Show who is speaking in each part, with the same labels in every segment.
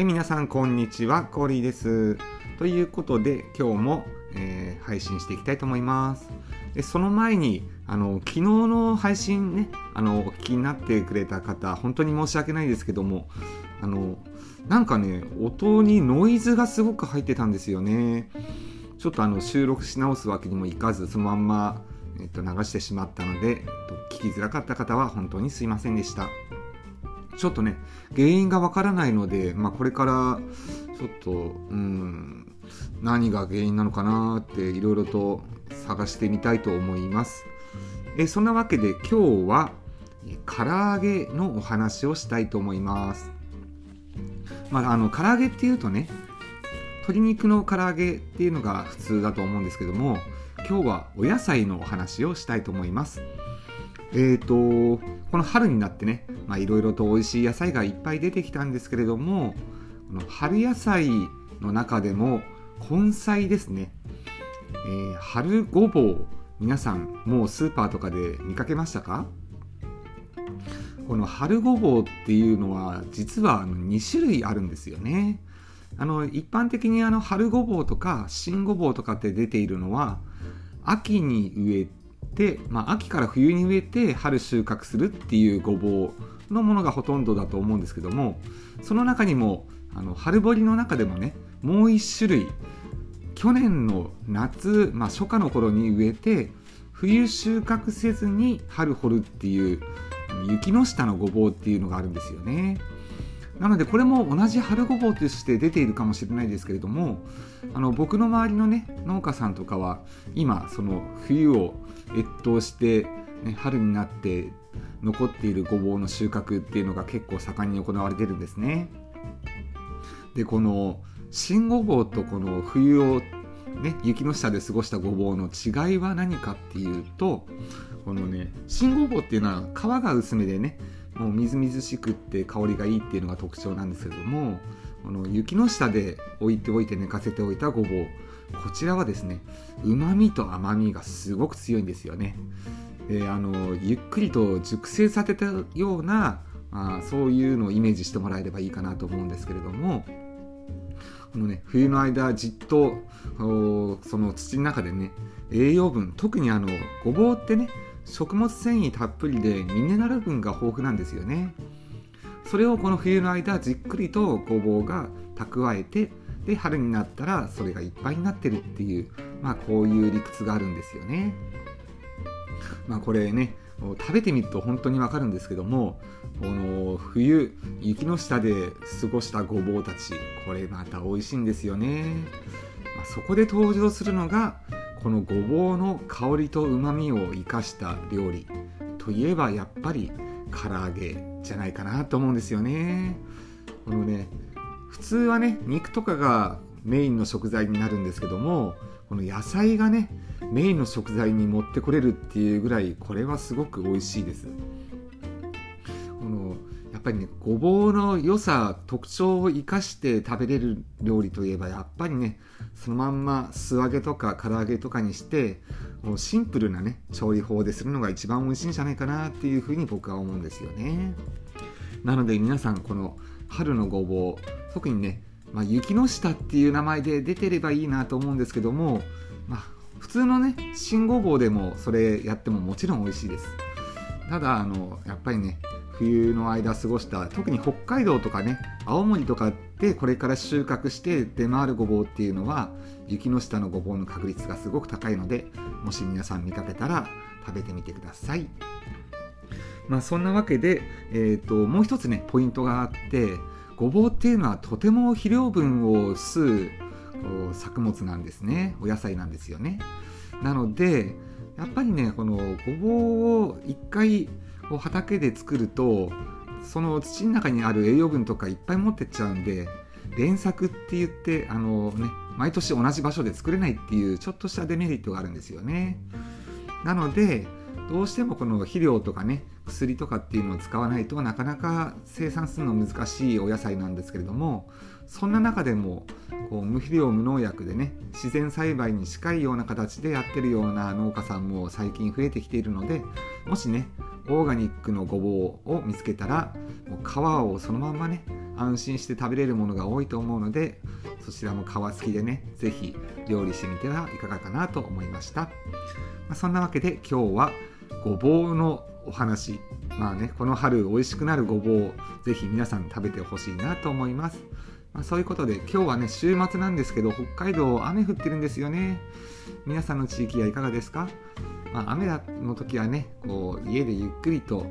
Speaker 1: はい、皆さん、こんにちは。コーリーです。ということで、今日も、えー、配信していきたいと思います。でその前に、あの、昨日の配信ね、あの、お聞きになってくれた方、本当に申し訳ないですけども、あの、なんかね、音にノイズがすごく入ってたんですよね。ちょっとあの、収録し直すわけにもいかず、そのまんま、えっと、流してしまったので、えっと、聞きづらかった方は本当にすいませんでした。ちょっとね、原因がわからないので、まあ、これからちょっと、うん、何が原因なのかなっていろいろと探してみたいと思います。えそんなわけで今日は唐揚げのお話をしたいと思います。まあ、あの唐揚げっていうとね鶏肉の唐揚げっていうのが普通だと思うんですけども今日はお野菜のお話をしたいと思います。えーと、この春になってねいろいろと美味しい野菜がいっぱい出てきたんですけれどもこの春野菜の中でも根菜ですね、えー、春ごぼう皆さんもうスーパーとかで見かけましたか？この春ごぼうっていうのは実は2種類あるんですよね。あの一般的にあの春ごぼうとか新ごぼうとかって出ているのは秋に植えで、まあ、秋から冬に植えて春収穫するっていうごぼうのものがほとんどだと思うんですけどもその中にもあの春掘りの中でもねもう1種類去年の夏、まあ、初夏の頃に植えて冬収穫せずに春掘るっていう雪の下のごぼうっていうのがあるんですよね。なのでこれも同じ春ごぼうとして出ているかもしれないですけれどもあの僕の周りのね農家さんとかは今その冬を越冬して、ね、春になって残っているごぼうの収穫っていうのが結構盛んに行われてるんですね。でこの新ごぼうとこの冬をね、雪の下で過ごしたごぼうの違いは何かっていうとこのね新ごぼうっていうのは皮が薄めでねもうみずみずしくって香りがいいっていうのが特徴なんですけどもこの雪の下で置いておいて寝かせておいたごぼうこちらはですねうまみと甘みがすごく強いんですよね。であのゆっくりと熟成させたようなあそういうのをイメージしてもらえればいいかなと思うんですけれどもこのね冬の間じっとその土の中でね栄養分特にあのごぼうってね食物繊維たっぷりでミネラル分が豊富なんですよね。それをこの冬の間じっくりとごぼうが蓄えてで春になったらそれがいっぱいになってるっていうまあこういう理屈があるんですよね。まあこれね食べてみると本当にわかるんですけどもこの冬雪の下で過ごしたごぼうたちこれまた美味しいんですよね、まあ、そこで登場するのがこのごぼうの香りとうまみを生かした料理。といえばやっぱり唐揚げじゃないかなと思うんですよね。このね普通はね肉とかがメインの食材になるんですけどもこの野菜がねメインの食材に持ってこれるっていうぐらいこれはすごく美味しいです。このやっぱりねごぼうの良さ特徴を生かして食べれる料理といえばやっぱりねそのまんま素揚げとか唐揚げとかにしてシンプルなね調理法でするのが一番美味しいんじゃないかなっていうふうに僕は思うんですよね。なので皆さんこの春のごぼう特にね、まあ、雪の下っていう名前で出てればいいなと思うんですけども、まあ、普通のね新ごぼうでもそれやってももちろん美味しいです。ただあのやっぱりね冬の間過ごした特に北海道とかね青森とかでこれから収穫して出回るごぼうっていうのは雪の下のごぼうの確率がすごく高いのでもし皆さん見かけたら食べてみてください。まあそんなわけで、えーと、もう一つねポイントがあってごぼうっていうのはとても肥料分を吸う作物なんですねお野菜なんですよねなのでやっぱりねこのごぼうを一回を畑で作るとその土の中にある栄養分とかいっぱい持ってっちゃうんで連作って言ってあの、ね、毎年同じ場所で作れないっていうちょっとしたデメリットがあるんですよね。なのでどうしてもこの肥料とかね薬とかっていうのを使わないとなかなか生産するの難しいお野菜なんですけれどもそんな中でもこう無肥料無農薬でね自然栽培に近いような形でやってるような農家さんも最近増えてきているのでもしねオーガニックのごぼうを見つけたらもう皮をそのまんまね安心して食べれるものが多いと思うのでそちらも皮付きでね是非料理してみてはいかがかなと思いました、まあ、そんなわけで今日はごぼうのお話。まあねこの春美味しくなるごぼうをぜひ皆さん食べてほしいなと思います、まあ、そういうことで今日はね週末なんですけど北海道雨降ってるんですよね。皆さんの地域はいかがですか、まあ、雨の時はねこう家でゆっくりと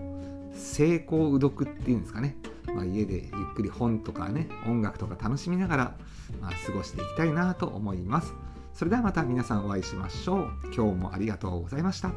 Speaker 1: 成功う読っていうんですかね、まあ、家でゆっくり本とかね音楽とか楽しみながら、まあ、過ごしていきたいなと思います。それではまた皆さんお会いしましょう。今日もありがとうございました。